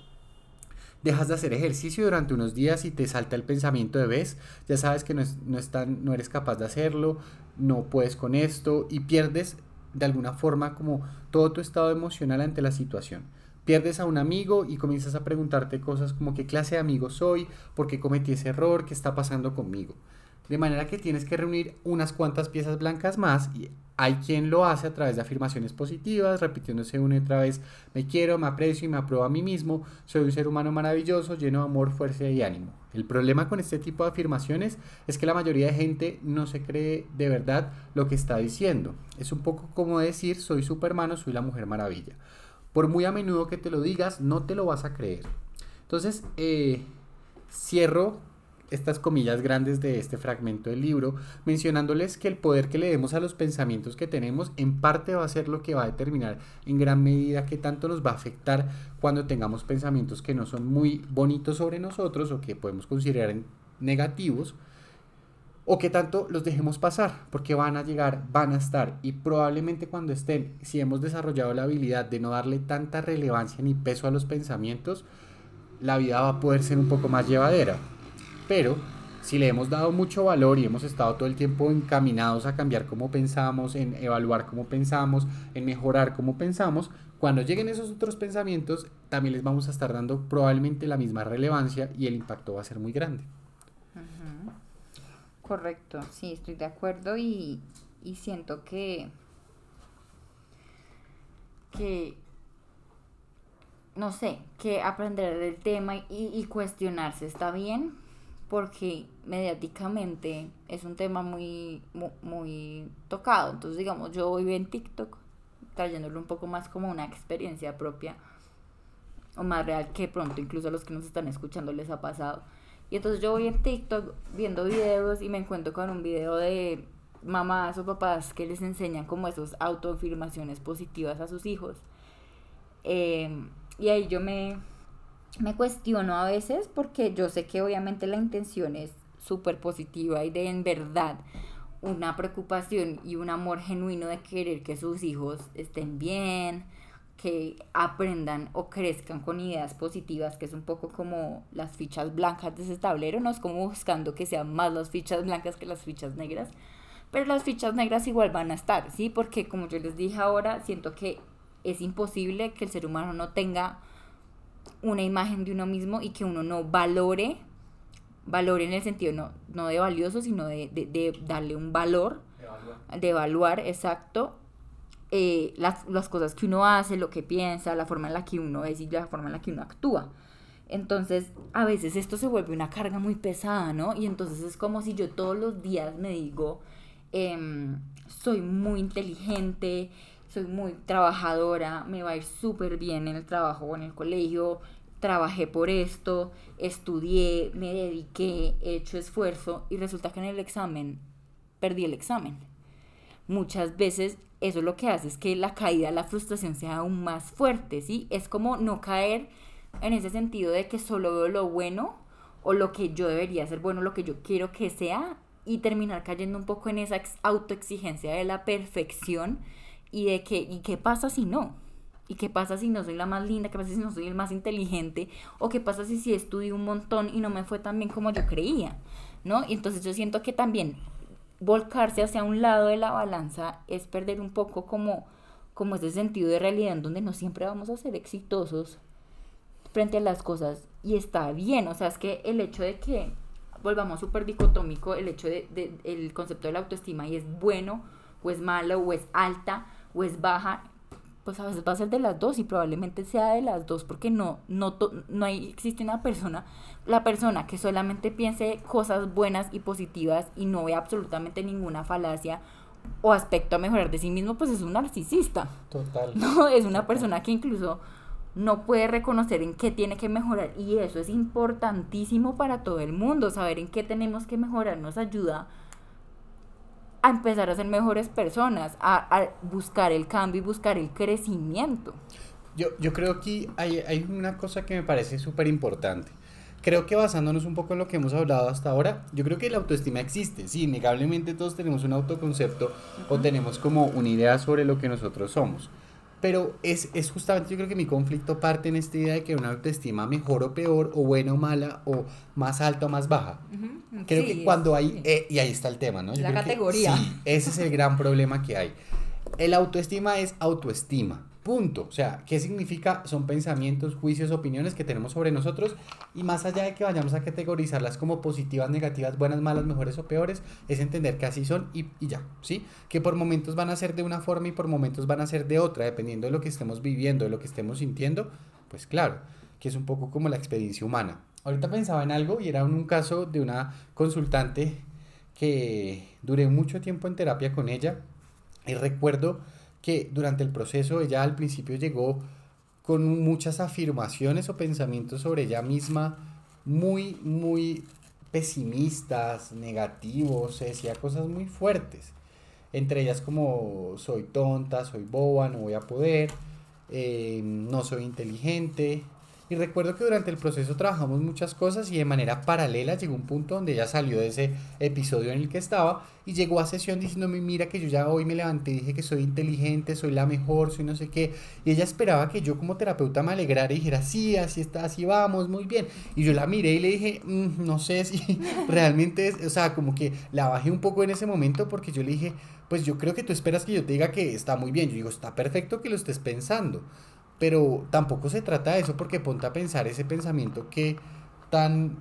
[SPEAKER 1] dejas de hacer ejercicio durante unos días y te salta el pensamiento de ves, ya sabes que no, no, no eres capaz de hacerlo, no puedes con esto y pierdes de alguna forma como todo tu estado emocional ante la situación. Pierdes a un amigo y comienzas a preguntarte cosas como qué clase de amigo soy, por qué cometí ese error, qué está pasando conmigo. De manera que tienes que reunir unas cuantas piezas blancas más y hay quien lo hace a través de afirmaciones positivas, repitiéndose una y otra vez, me quiero, me aprecio y me apruebo a mí mismo, soy un ser humano maravilloso, lleno de amor, fuerza y ánimo. El problema con este tipo de afirmaciones es que la mayoría de gente no se cree de verdad lo que está diciendo. Es un poco como decir, soy Superman o soy la Mujer Maravilla. Por muy a menudo que te lo digas, no te lo vas a creer. Entonces, eh, cierro estas comillas grandes de este fragmento del libro, mencionándoles que el poder que le demos a los pensamientos que tenemos en parte va a ser lo que va a determinar en gran medida qué tanto nos va a afectar cuando tengamos pensamientos que no son muy bonitos sobre nosotros o que podemos considerar negativos o que tanto los dejemos pasar, porque van a llegar, van a estar y probablemente cuando estén, si hemos desarrollado la habilidad de no darle tanta relevancia ni peso a los pensamientos, la vida va a poder ser un poco más llevadera. Pero si le hemos dado mucho valor y hemos estado todo el tiempo encaminados a cambiar cómo pensamos, en evaluar cómo pensamos, en mejorar cómo pensamos, cuando lleguen esos otros pensamientos, también les vamos a estar dando probablemente la misma relevancia y el impacto va a ser muy grande.
[SPEAKER 2] Correcto, sí, estoy de acuerdo y, siento que, que, no sé, que aprender el tema y, y cuestionarse está bien, porque mediáticamente es un tema muy, muy, tocado. Entonces, digamos, yo hoy en TikTok, trayéndolo un poco más como una experiencia propia o más real que pronto incluso a los que nos están escuchando les ha pasado. Y entonces yo voy en TikTok viendo videos y me encuentro con un video de mamás o papás que les enseñan como esos autoafirmaciones positivas a sus hijos. Em, y ahí yo me, me cuestiono a veces porque yo sé que obviamente la intención es súper positiva y de en verdad una preocupación y un amor genuino de querer que sus hijos estén bien, que aprendan o crezcan con ideas positivas, que es un poco como las fichas blancas de ese tablero, no es como buscando que sean más las fichas blancas que las fichas negras, pero las fichas negras igual van a estar, ¿sí? Porque como yo les dije ahora, siento que es imposible que el ser humano no tenga una imagen de uno mismo y que uno no valore, valore en el sentido no, no de valioso, sino de, de, de darle un valor, de evaluar, exacto, eh, las, cosas que uno hace, lo que piensa, la forma en la que uno es y la forma en la que uno actúa. Entonces, a veces esto se vuelve una carga muy pesada, ¿no? Y entonces es como si yo todos los días me digo, eh, soy muy inteligente, soy muy trabajadora, me va a ir súper bien en el trabajo o en el colegio, trabajé por esto, estudié, me dediqué, he hecho esfuerzo y resulta que en el examen perdí el examen. Muchas veces eso lo que hace es que la caída, la frustración sea aún más fuerte, ¿sí? Es como no caer en ese sentido de que solo veo lo bueno o lo que yo debería ser bueno, lo que yo quiero que sea y terminar cayendo un poco en esa autoexigencia de la perfección y de que, ¿y qué pasa si no? ¿Y qué pasa si no soy la más linda? ¿Qué pasa si no soy el más inteligente? ¿O qué pasa si sí estudié un montón y no me fue tan bien como yo creía? ¿No? Y entonces yo siento que también volcarse hacia un lado de la balanza es perder un poco como, como ese sentido de realidad en donde no siempre vamos a ser exitosos frente a las cosas. Y está bien, o sea, es que el hecho de que volvamos súper dicotómico, el hecho de, el concepto de la autoestima y es bueno o es malo o es alta o es baja, pues a veces va a ser de las dos y probablemente sea de las dos porque no, no, no hay, existe una persona, la persona que solamente piense cosas buenas y positivas y no ve absolutamente ninguna falacia o aspecto a mejorar de sí mismo, pues es un narcisista.
[SPEAKER 1] Total. [LAUGHS]
[SPEAKER 2] No, es una persona que incluso no puede reconocer en qué tiene que mejorar y eso es importantísimo para todo el mundo, saber en qué tenemos que mejorar nos ayuda a empezar a ser mejores personas, a, a buscar el cambio y buscar el crecimiento.
[SPEAKER 1] Yo, yo creo que hay, hay una cosa que me parece súper importante. Creo que basándonos un poco en lo que hemos hablado hasta ahora, yo creo que la autoestima existe. Sí, innegablemente todos tenemos un autoconcepto uh -huh. o tenemos como una idea sobre lo que nosotros somos. Pero es, es justamente, yo creo que mi conflicto parte en esta idea de que una autoestima mejor o peor, o buena o mala, o más alta o más baja. Uh -huh. Creo sí, que cuando hay, eh, y ahí está el tema, ¿no?
[SPEAKER 2] Yo la categoría.
[SPEAKER 1] Que, sí, ese es el gran problema que hay. El autoestima es autoestima. Punto. O sea, ¿qué significa? Son pensamientos, juicios, opiniones que tenemos sobre nosotros y más allá de que vayamos a categorizarlas como positivas, negativas, buenas, malas, mejores o peores, es entender que así son y, ya, ¿sí? Que por momentos van a ser de una forma y por momentos van a ser de otra, dependiendo de lo que estemos viviendo, de lo que estemos sintiendo, pues claro, que es un poco como la experiencia humana. Ahorita pensaba en algo y era un caso de una consultante que duré mucho tiempo en terapia con ella y recuerdo que durante el proceso ella al principio llegó con muchas afirmaciones o pensamientos sobre ella misma muy, muy pesimistas, negativos, se decía cosas muy fuertes. Entre ellas como soy tonta, soy boba, no voy a poder, eh, no soy inteligente, y recuerdo que durante el proceso trabajamos muchas cosas y de manera paralela llegó un punto donde ella salió de ese episodio en el que estaba y llegó a sesión diciéndome, mira que yo ya hoy me levanté dije que soy inteligente, soy la mejor, soy no sé qué. Y ella esperaba que yo como terapeuta me alegrara y dijera, sí, así está, así vamos, muy bien. Y yo la miré y le dije, mmm, no sé si [LAUGHS] realmente es, o sea, como que la bajé un poco en ese momento porque yo le dije, pues yo creo que tú esperas que yo te diga que está muy bien. Yo digo, está perfecto que lo estés pensando pero tampoco se trata de eso porque ponte a pensar ese pensamiento que tan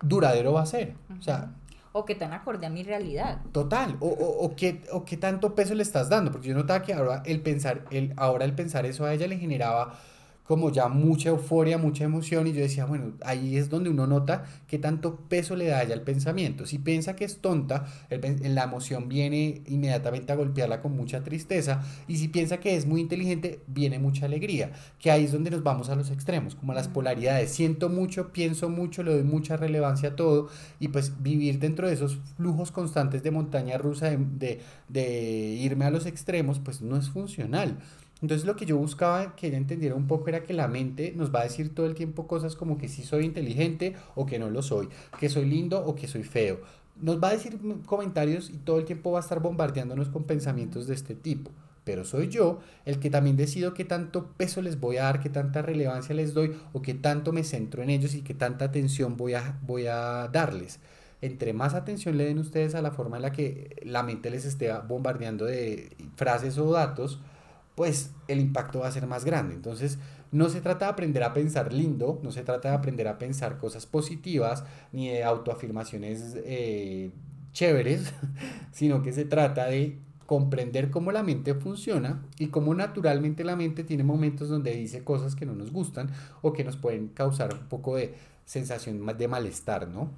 [SPEAKER 1] duradero va a ser. O sea,
[SPEAKER 2] o que tan acorde a mi realidad.
[SPEAKER 1] Total, o, o, o, qué, o qué tanto peso le estás dando, porque yo notaba que ahora el pensar, el, ahora el pensar eso a ella le generaba como ya mucha euforia, mucha emoción y yo decía, bueno, ahí es donde uno nota qué tanto peso le da a ella al pensamiento. Si piensa que es tonta, el, la emoción viene inmediatamente a golpearla con mucha tristeza y si piensa que es muy inteligente, viene mucha alegría, que ahí es donde nos vamos a los extremos, como a las polaridades. Siento mucho, pienso mucho, le doy mucha relevancia a todo y pues vivir dentro de esos flujos constantes de montaña rusa, de, de, de irme a los extremos, pues no es funcional. Entonces lo que yo buscaba que ella entendiera un poco era que la mente nos va a decir todo el tiempo cosas como que sí soy inteligente o que no lo soy, que soy lindo o que soy feo. Nos va a decir comentarios y todo el tiempo va a estar bombardeándonos con pensamientos de este tipo. pero soy yo el que también decido qué tanto peso les voy a dar, qué tanta relevancia les doy o qué tanto me centro en ellos y qué tanta atención voy a, voy a darles. Entre más atención le den ustedes a la forma en la que la mente les esté bombardeando de frases o datos, pues el impacto va a ser más grande. Entonces, no se trata de aprender a pensar lindo, no se trata de aprender a pensar cosas positivas, ni de autoafirmaciones eh, chéveres, [LAUGHS] sino que se trata de comprender cómo la mente funciona y cómo naturalmente la mente tiene momentos donde dice cosas que no nos gustan o que nos pueden causar un poco de sensación de malestar, ¿no?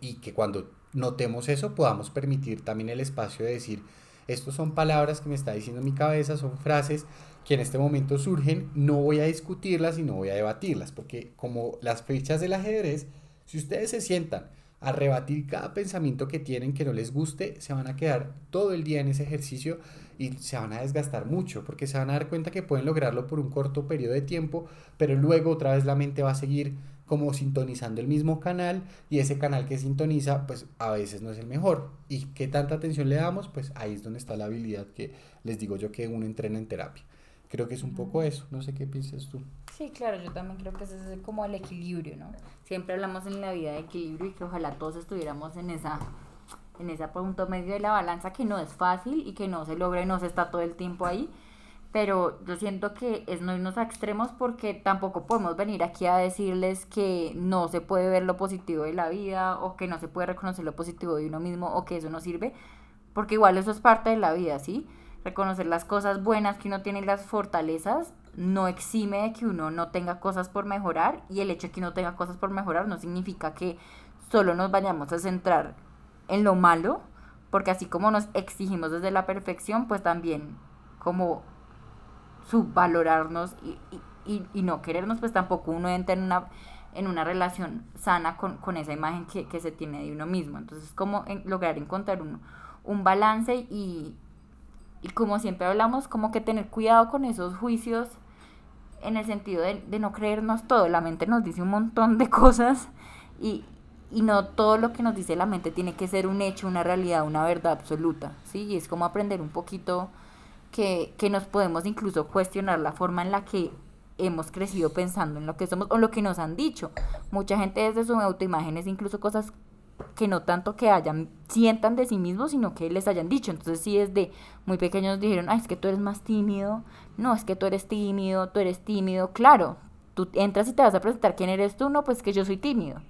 [SPEAKER 1] Y que cuando notemos eso podamos permitir también el espacio de decir, estos son palabras que me está diciendo mi cabeza, son frases que en este momento surgen, no voy a discutirlas y no voy a debatirlas, porque como las fichas del ajedrez, si ustedes se sientan a rebatir cada pensamiento que tienen que no les guste, se van a quedar todo el día en ese ejercicio y se van a desgastar mucho, porque se van a dar cuenta que pueden lograrlo por un corto periodo de tiempo, pero luego otra vez la mente va a seguir como sintonizando el mismo canal y ese canal que sintoniza pues a veces no es el mejor. ¿Y qué tanta atención le damos? Pues ahí es donde está la habilidad que les digo yo que uno entrena en terapia. Creo que es un poco eso, no sé qué piensas tú.
[SPEAKER 2] Sí, claro, yo también creo que ese es como el equilibrio, ¿no? Siempre hablamos en la vida de equilibrio y que ojalá todos estuviéramos en esa en ese punto medio de la balanza que no es fácil y que no se logra y no se está todo el tiempo ahí, pero yo siento que es no irnos a extremos porque tampoco podemos venir aquí a decirles que no se puede ver lo positivo de la vida o que no se puede reconocer lo positivo de uno mismo o que eso no sirve, porque igual eso es parte de la vida, ¿sí? Reconocer las cosas buenas que uno tiene y las fortalezas no exime de que uno no tenga cosas por mejorar y el hecho de que uno tenga cosas por mejorar no significa que solo nos vayamos a centrar en lo malo, porque así como nos exigimos desde la perfección, pues también como subvalorarnos y, y, y, no querernos, pues tampoco uno entra en una, en una relación sana con, con esa imagen que, que, se tiene de uno mismo. Entonces, como lograr encontrar un, balance y, y como siempre hablamos, como que tener cuidado con esos juicios en el sentido de, de, no creernos todo. La mente nos dice un montón de cosas y, y, no todo lo que nos dice la mente tiene que ser un hecho, una realidad, una verdad absoluta, ¿sí? Y es como aprender un poquito que, que nos podemos incluso cuestionar la forma en la que hemos crecido pensando en lo que somos o lo que nos han dicho. Mucha gente desde su autoimagen es incluso cosas que no tanto que hayan, sientan de sí mismos, sino que les hayan dicho. Entonces, si desde muy pequeños dijeron, ay, es que tú eres más tímido, no, es que tú eres tímido, tú eres tímido, claro, tú entras y te vas a presentar quién eres tú, no, pues que yo soy tímido.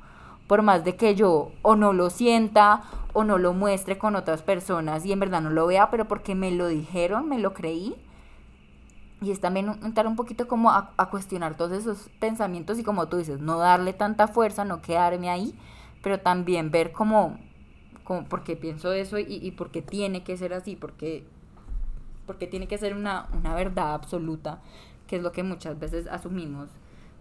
[SPEAKER 2] Por más de que yo o no lo sienta o no lo muestre con otras personas y en verdad no lo vea, pero porque me lo dijeron, me lo creí. Y es también entrar un poquito como a, cuestionar todos esos pensamientos y como tú dices, no darle tanta fuerza, no quedarme ahí, pero también ver cómo, cómo por qué pienso eso y, y por qué tiene que ser así, porque, porque tiene que ser una, una verdad absoluta, que es lo que muchas veces asumimos.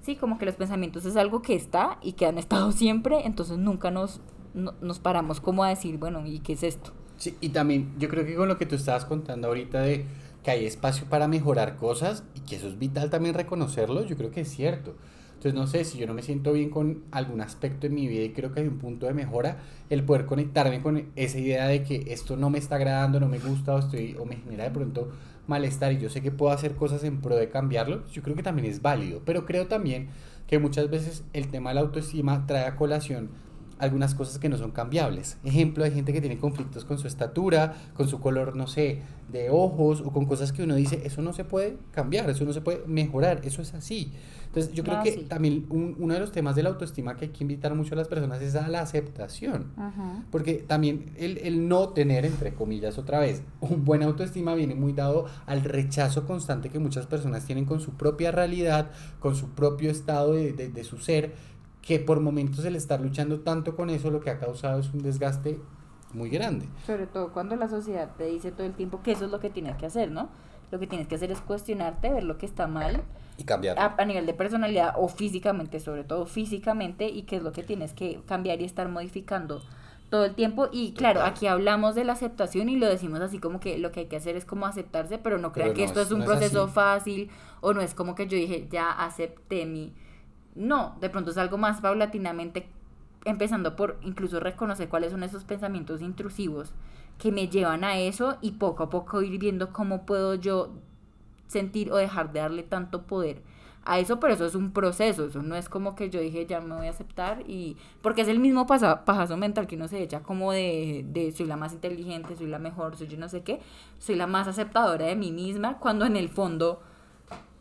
[SPEAKER 2] Sí, como que los pensamientos es algo que está y que han estado [LAUGHS] siempre, entonces nunca nos, no, nos paramos como a decir, bueno, ¿y qué es esto?
[SPEAKER 1] Sí, y también yo creo que con lo que tú estabas contando ahorita de que hay espacio para mejorar cosas y que eso es vital también reconocerlo, yo creo que es cierto. Entonces, no sé, si yo no me siento bien con algún aspecto de mi vida y creo que hay un punto de mejora, el poder conectarme con esa idea de que esto no me está agradando, no me gusta o, estoy, o me genera de pronto malestar y yo sé que puedo hacer cosas en pro de cambiarlo, yo creo que también es válido. Pero creo también que muchas veces el tema de la autoestima trae a colación algunas cosas que no son cambiables. Ejemplo, hay gente que tiene conflictos con su estatura, con su color, no sé, de ojos o con cosas que uno dice, eso no se puede cambiar, eso no se puede mejorar, eso es así. Entonces, yo creo
[SPEAKER 2] Ah,
[SPEAKER 1] que
[SPEAKER 2] sí.
[SPEAKER 1] también un- uno de los temas de la autoestima que hay que invitar mucho a las personas es a la aceptación. Porque también el, el no tener, entre comillas, otra vez, un buen autoestima viene muy dado al rechazo constante que muchas personas tienen con su propia realidad, con su propio estado de, de- de su ser, que por momentos el estar luchando tanto con eso lo que ha causado es un desgaste muy grande.
[SPEAKER 2] Sobre todo cuando la sociedad te dice todo el tiempo que eso es lo que tienes que hacer, ¿no? Lo que tienes que hacer es cuestionarte, ver lo que está mal
[SPEAKER 1] Y cambiar.
[SPEAKER 2] a, a nivel de personalidad o físicamente, sobre todo físicamente, y qué es lo que tienes que cambiar y estar modificando todo el tiempo. Y claro,
[SPEAKER 1] Total.
[SPEAKER 2] aquí hablamos de la aceptación y lo decimos así como que lo que hay que hacer es como aceptarse, pero no crean
[SPEAKER 1] Pero
[SPEAKER 2] que
[SPEAKER 1] no
[SPEAKER 2] esto
[SPEAKER 1] es-
[SPEAKER 2] es un
[SPEAKER 1] no
[SPEAKER 2] proceso fácil o no es como que yo dije, ya acepté mi... No, de pronto es algo más paulatinamente empezando por incluso reconocer cuáles son esos pensamientos intrusivos que me llevan a eso y poco a poco ir viendo cómo puedo yo sentir o dejar de darle tanto poder a eso, pero eso es un proceso, eso no es como que yo dije ya me voy a aceptar y porque es el mismo pajazo mental que uno se echa como de, de soy la más inteligente, soy la mejor, soy yo no sé qué, soy la más aceptadora de mí misma, cuando en el fondo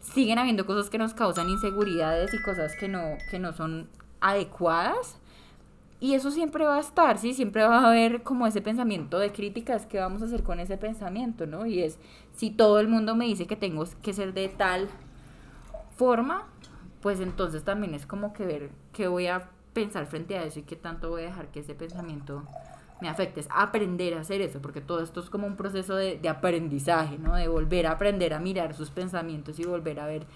[SPEAKER 2] siguen habiendo cosas que nos causan inseguridades y cosas que no, que no son adecuadas. Y eso siempre va a estar, ¿sí? Siempre va a haber como ese pensamiento de críticas, ¿qué vamos a hacer con ese pensamiento, no? Y es, si todo el mundo me dice que tengo que ser de tal forma, pues entonces también es como que ver qué voy a pensar frente a eso y qué tanto voy a dejar que ese pensamiento me afecte. Es aprender a hacer eso, porque todo esto es como un proceso de, de aprendizaje, ¿no? De volver a aprender a mirar sus pensamientos y volver a ver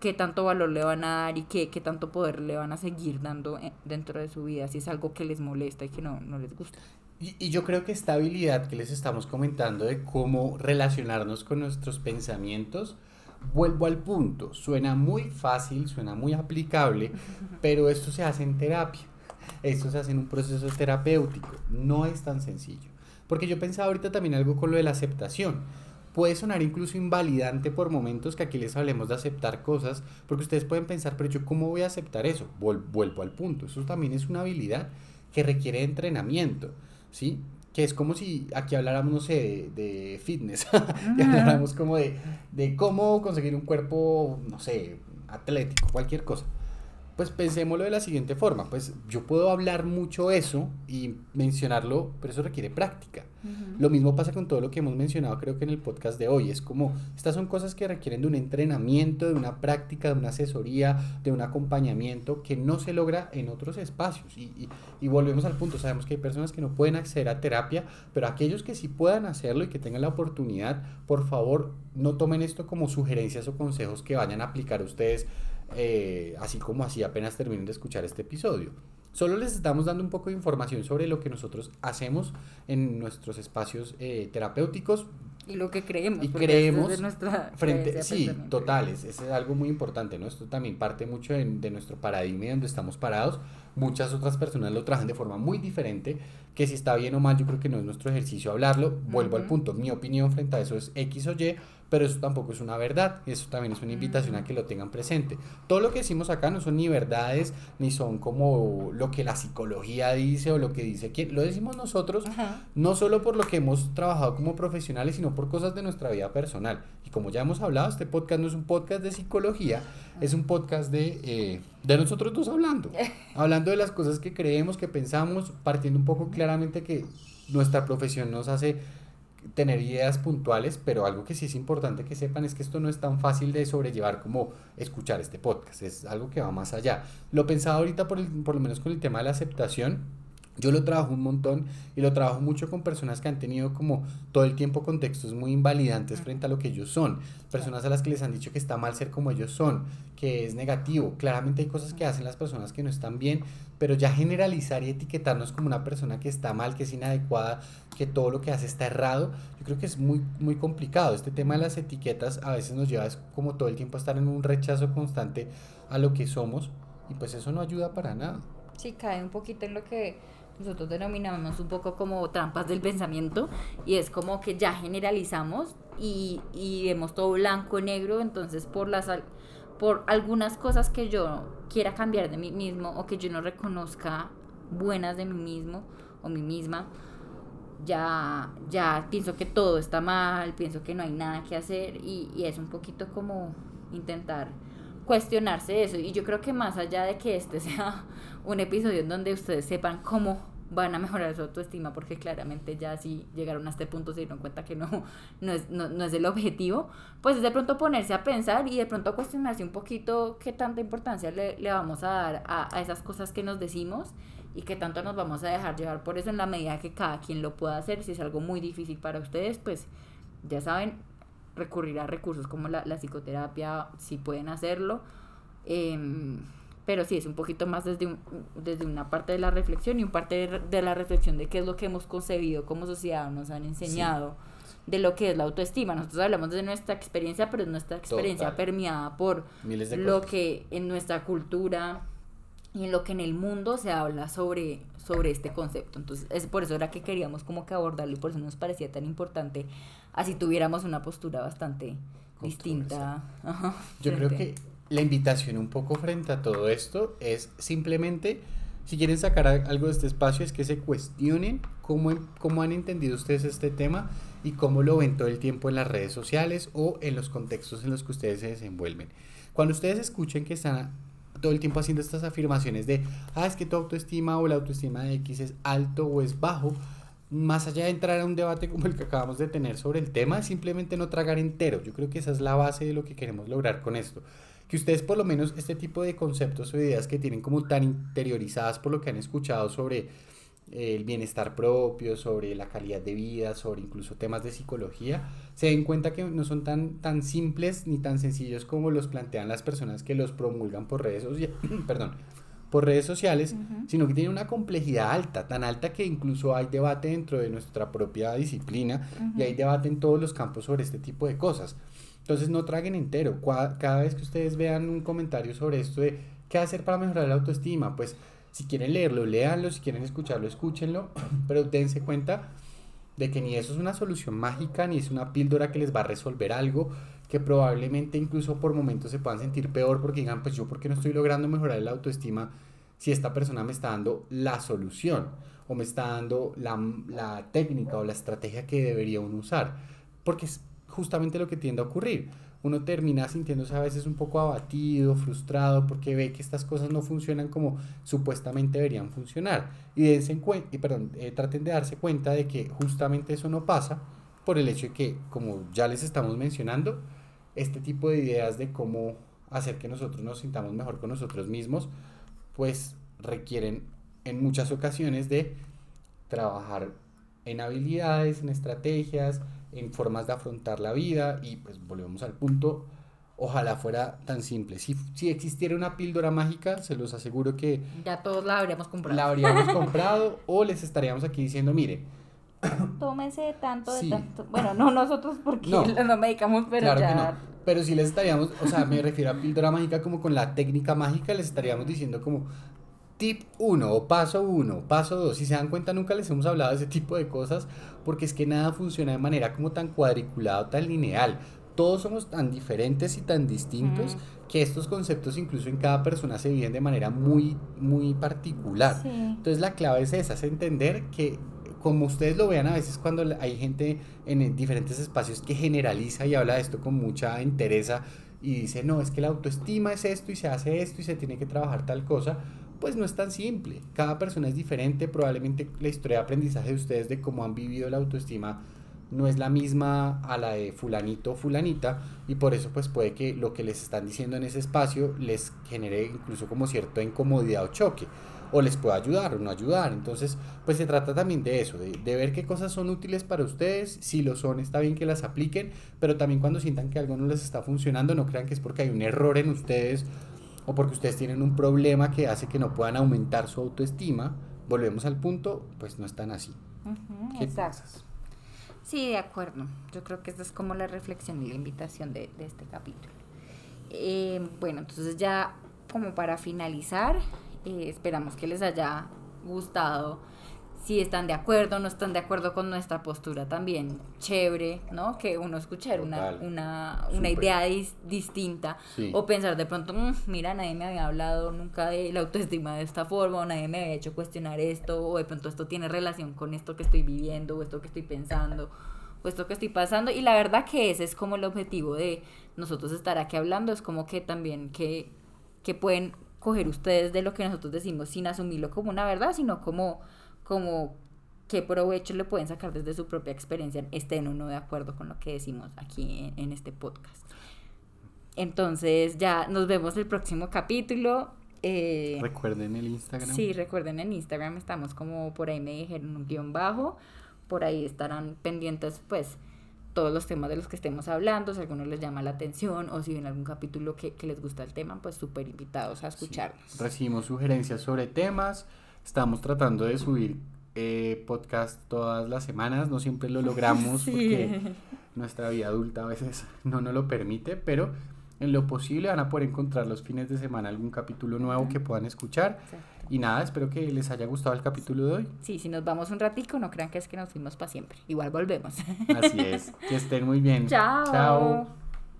[SPEAKER 2] qué tanto valor le van a dar y qué, qué tanto poder le van a seguir dando eh, dentro de su vida, si es algo que les molesta y que no, no les gusta.
[SPEAKER 1] Y, y, yo creo que esta habilidad que les estamos comentando de cómo relacionarnos con nuestros pensamientos, vuelvo al punto, suena muy fácil, suena muy aplicable, [LAUGHS] pero esto se hace en terapia, esto se hace en un proceso terapéutico, no es tan sencillo. Porque yo pensaba ahorita también algo con lo de la aceptación. Puede sonar incluso invalidante por momentos que aquí les hablemos de aceptar cosas, porque ustedes pueden pensar, pero yo cómo voy a aceptar eso? vuelvo al punto, eso también es una habilidad que requiere entrenamiento, ¿sí? que es como si aquí habláramos, no sé, de, de fitness, [LAUGHS] que habláramos como de, de cómo conseguir un cuerpo, no sé, atlético, cualquier cosa. Pues pensémoslo de la siguiente forma, pues yo puedo hablar mucho eso y mencionarlo, pero eso requiere práctica. Lo mismo pasa con todo lo que hemos mencionado creo que en el podcast de hoy, es como, estas son cosas que requieren de un entrenamiento, de una práctica, de una asesoría, de un acompañamiento que no se logra en otros espacios. Y, y, y volvemos al punto, sabemos que hay personas que no pueden acceder a terapia, pero aquellos que sí puedan hacerlo y que tengan la oportunidad, por favor, no tomen esto como sugerencias o consejos que vayan a aplicar ustedes eh, así como así apenas terminen de escuchar este episodio. Solo les estamos dando un poco de información sobre lo que nosotros hacemos en nuestros espacios eh, terapéuticos.
[SPEAKER 2] Y lo que creemos.
[SPEAKER 1] Y creemos. De nuestra frente, sí, totales. Eso es algo muy importante, ¿no? Esto también parte mucho de, de nuestro paradigma donde estamos parados. Muchas otras personas lo trabajan de forma muy diferente, que si está bien o mal, yo creo que no es nuestro ejercicio hablarlo. Vuelvo al punto, mi opinión frente a eso es X o Y, pero eso tampoco es una verdad, eso también es una invitación a que lo tengan presente. Todo lo que decimos acá no son ni verdades, ni son como lo que la psicología dice o lo que dice quien, lo decimos nosotros, no solo por lo que hemos trabajado como profesionales, sino por cosas de nuestra vida personal. Y como ya hemos hablado, este podcast no es un podcast de psicología, es un podcast de, eh, de nosotros dos hablando, [LAUGHS] hablando de las cosas que creemos, que pensamos, partiendo un poco claramente que nuestra profesión nos hace tener ideas puntuales, pero algo que sí es importante que sepan es que esto no es tan fácil de sobrellevar como escuchar este podcast, es algo que va más allá. Lo pensaba ahorita por, el, por lo menos con el tema de la aceptación, yo lo trabajo un montón y lo trabajo mucho con personas que han tenido como todo el tiempo contextos muy invalidantes frente a lo que ellos son. Personas a las que les han dicho que está mal ser como ellos son, que es negativo. Claramente hay cosas que hacen las personas que no están bien, pero ya generalizar y etiquetarnos como una persona que está mal, que es inadecuada, que todo lo que hace está errado, yo creo que es muy, muy complicado. Este tema de las etiquetas a veces nos lleva como todo el tiempo a estar en un rechazo constante a lo que somos y pues eso no ayuda para nada.
[SPEAKER 2] Sí, cae un poquito en lo que nosotros denominamos un poco como trampas del pensamiento y es como que ya generalizamos y, y vemos todo blanco negro, entonces por las por algunas cosas que yo quiera cambiar de mí mismo o que yo no reconozca buenas de mí mismo o mí misma, ya, ya pienso que todo está mal, pienso que no hay nada que hacer y, y es un poquito como intentar cuestionarse eso. Y yo creo que más allá de que este [LAUGHS] sea un episodio en donde ustedes sepan cómo van a mejorar su autoestima porque claramente ya si llegaron a este punto se dieron cuenta que no, [LAUGHS] no, es, no, no es el objetivo, pues es de pronto ponerse a pensar y de pronto cuestionarse un poquito qué tanta importancia le, le vamos a dar a, a, esas cosas que nos decimos y qué tanto nos vamos a dejar llevar por eso en la medida que cada quien lo pueda hacer. Si es algo muy difícil para ustedes, pues ya saben, recurrir a recursos como la, la psicoterapia, si pueden hacerlo. Eh, pero sí es un poquito más desde, un, desde una parte de la reflexión y un parte de, de, la reflexión de qué es lo que hemos concebido como sociedad, nos han enseñado sí. de lo que es la autoestima. Nosotros hablamos de nuestra experiencia, pero es nuestra experiencia Total. permeada por lo que en nuestra cultura y en lo que en el mundo se habla sobre, sobre este concepto. Entonces, es por eso era que queríamos como que abordarlo y por eso nos parecía tan importante, así tuviéramos una postura bastante distinta.
[SPEAKER 1] Yo creo que la invitación un poco frente a todo esto es simplemente, si quieren sacar algo de este espacio, es que se cuestionen cómo, cómo han entendido ustedes este tema y cómo lo ven todo el tiempo en las redes sociales o en los contextos en los que ustedes se desenvuelven. Cuando ustedes escuchen que están todo el tiempo haciendo estas afirmaciones de, ah, es que tu autoestima o la autoestima de X es alto o es bajo, más allá de entrar a un debate como el que acabamos de tener sobre el tema, simplemente no tragar entero. Yo creo que esa es la base de lo que queremos lograr con esto. Que ustedes por lo menos este tipo de conceptos o ideas que tienen como tan interiorizadas por lo que han escuchado sobre el bienestar propio, sobre la calidad de vida, sobre incluso temas de psicología, se den cuenta que no son tan, tan simples ni tan sencillos como los plantean las personas que los promulgan por redes sociales, [CLEARS THROAT] perdón, por redes sociales, sino que tienen una complejidad alta, tan alta que incluso hay debate dentro de nuestra propia disciplina y hay debate en todos los campos sobre este tipo de cosas. Entonces no traguen entero. Cada vez que ustedes vean un comentario sobre esto de qué hacer para mejorar la autoestima, pues si quieren leerlo, léanlo, si quieren escucharlo, escúchenlo, [CLEARS THROAT] pero dense cuenta de que ni eso es una solución mágica, ni es una píldora que les va a resolver algo, que probablemente incluso por momentos se puedan sentir peor porque digan, pues yo porque no estoy logrando mejorar la autoestima si esta persona me está dando la solución o me está dando la, técnica o la estrategia que debería uno usar, porque justamente lo que tiende a ocurrir uno termina sintiéndose a veces un poco abatido, frustrado, porque ve que estas cosas no funcionan como supuestamente deberían funcionar. Y, dense y perdón, eh, traten de darse cuenta de que justamente eso no pasa por el hecho de que, como ya les estamos mencionando, este tipo de ideas de cómo hacer que nosotros nos sintamos mejor con nosotros mismos, pues requieren en muchas ocasiones de trabajar en habilidades, en estrategias, en formas de afrontar la vida y pues volvemos al punto, ojalá fuera tan simple. Si, si existiera una píldora mágica, se los aseguro que...
[SPEAKER 2] Ya todos la habríamos comprado.
[SPEAKER 1] La habríamos [LAUGHS] comprado o les estaríamos aquí diciendo, mire.
[SPEAKER 2] Tómense tanto de tanto. Bueno, no nosotros porque no, [LAUGHS] no medicamos, pero ya...
[SPEAKER 1] Pero si les estaríamos, o sea, me refiero a píldora mágica como con la técnica mágica, les estaríamos diciendo como, tip 1 o paso 1, paso 2. Si se dan cuenta, nunca les hemos hablado de ese tipo de cosas porque es que nada funciona de manera como tan cuadriculada o tan lineal. Todos somos tan diferentes y tan distintos que estos conceptos incluso en cada persona se viven de manera muy, muy particular. Entonces la clave es esa, es entender que como ustedes lo vean a veces cuando hay gente en diferentes espacios que generaliza y habla de esto con mucha entereza y dice, no, es que la autoestima es esto y se hace esto y se tiene que trabajar tal cosa, pues no es tan simple. Cada persona es diferente, probablemente la historia de aprendizaje de ustedes de cómo han vivido la autoestima no es la misma a la de fulanito o fulanita y por eso pues puede que lo que les están diciendo en ese espacio les genere incluso como cierta incomodidad o choque o les pueda ayudar o no ayudar. Entonces, pues se trata también de eso, de, de, ver qué cosas son útiles para ustedes. Si lo son, está bien que las apliquen, pero también cuando sientan que algo no les está funcionando, no crean que es porque hay un error en ustedes o porque ustedes tienen un problema que hace que no puedan aumentar su autoestima, volvemos al punto, pues no están así.
[SPEAKER 2] exacto. Sí, de acuerdo. Yo creo que esta es como la reflexión y la invitación de, este capítulo. Eh, bueno, entonces ya como para finalizar, eh, esperamos que les haya gustado si están de acuerdo, no están de acuerdo con nuestra postura también, chévere, ¿no? Que uno escuchar una, una, una, idea distinta. O pensar de pronto, mm, mira, nadie me había hablado nunca de la autoestima de esta forma o nadie me había hecho cuestionar esto o de pronto esto tiene relación con esto que estoy viviendo o esto que estoy pensando o esto que estoy pasando y la verdad que ese es como el objetivo de nosotros estar aquí hablando, es como que también que, que pueden coger ustedes de lo que nosotros decimos sin asumirlo como una verdad, sino como como qué provecho le pueden sacar desde su propia experiencia, estén o no de acuerdo con lo que decimos aquí en, este podcast. Entonces ya nos vemos el próximo capítulo.
[SPEAKER 1] Eh, recuerden el Instagram.
[SPEAKER 2] Sí, recuerden en Instagram, estamos como por ahí me dijeron un guion bajo, por ahí estarán pendientes pues todos los temas de los que estemos hablando, si alguno les llama la atención o si ven algún capítulo que, les gusta el tema, pues súper invitados a escucharnos.
[SPEAKER 1] Recibimos sugerencias sobre temas, Estamos tratando de subir eh, podcast todas las semanas, no siempre lo [LAUGHS] logramos porque nuestra vida adulta a veces no nos lo permite, pero en lo posible van a poder encontrar los fines de semana algún capítulo nuevo que puedan escuchar. Y nada, espero que les haya gustado el capítulo de hoy.
[SPEAKER 2] Sí, si nos vamos un ratico, no crean que es que nos fuimos para siempre. Igual volvemos.
[SPEAKER 1] Así es. [LAUGHS] Que estén muy bien.
[SPEAKER 2] Chao. Chao.